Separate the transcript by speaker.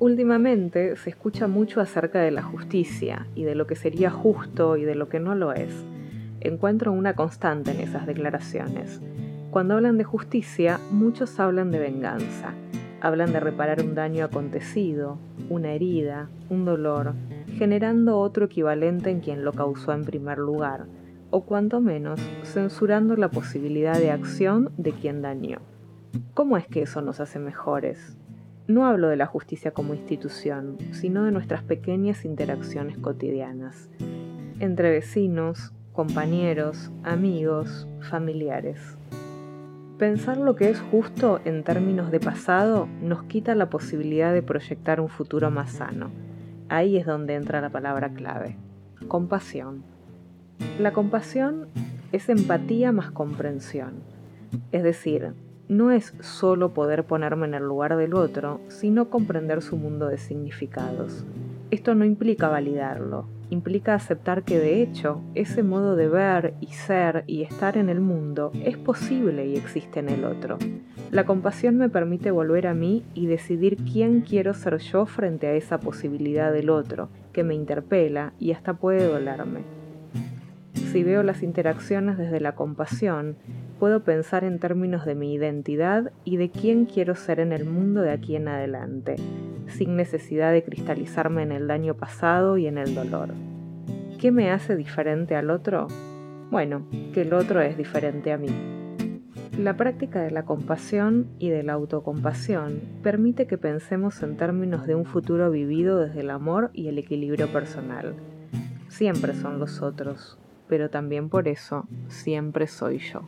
Speaker 1: Últimamente se escucha mucho acerca de la justicia y de lo que sería justo y de lo que no lo es. Encuentro una constante en esas declaraciones. Cuando hablan de justicia, muchos hablan de venganza. Hablan de reparar un daño acontecido, una herida, un dolor, generando otro equivalente en quien lo causó en primer lugar, o cuanto menos censurando la posibilidad de acción de quien dañó. ¿Cómo es que eso nos hace mejores? No hablo de la justicia como institución, sino de nuestras pequeñas interacciones cotidianas, entre vecinos, compañeros, amigos, familiares. Pensar lo que es justo en términos de pasado nos quita la posibilidad de proyectar un futuro más sano. Ahí es donde entra la palabra clave, compasión. La compasión es empatía más comprensión, es decir, no es solo poder ponerme en el lugar del otro, sino comprender su mundo de significados. Esto no implica validarlo, implica aceptar que de hecho ese modo de ver y ser y estar en el mundo es posible y existe en el otro. La compasión me permite volver a mí y decidir quién quiero ser yo frente a esa posibilidad del otro, que me interpela y hasta puede dolerme. Si veo las interacciones desde la compasión, puedo pensar en términos de mi identidad y de quién quiero ser en el mundo de aquí en adelante, sin necesidad de cristalizarme en el daño pasado y en el dolor. ¿Qué me hace diferente al otro? Bueno, que el otro es diferente a mí. La práctica de la compasión y de la autocompasión permite que pensemos en términos de un futuro vivido desde el amor y el equilibrio personal. Siempre son los otros, pero también por eso siempre soy yo.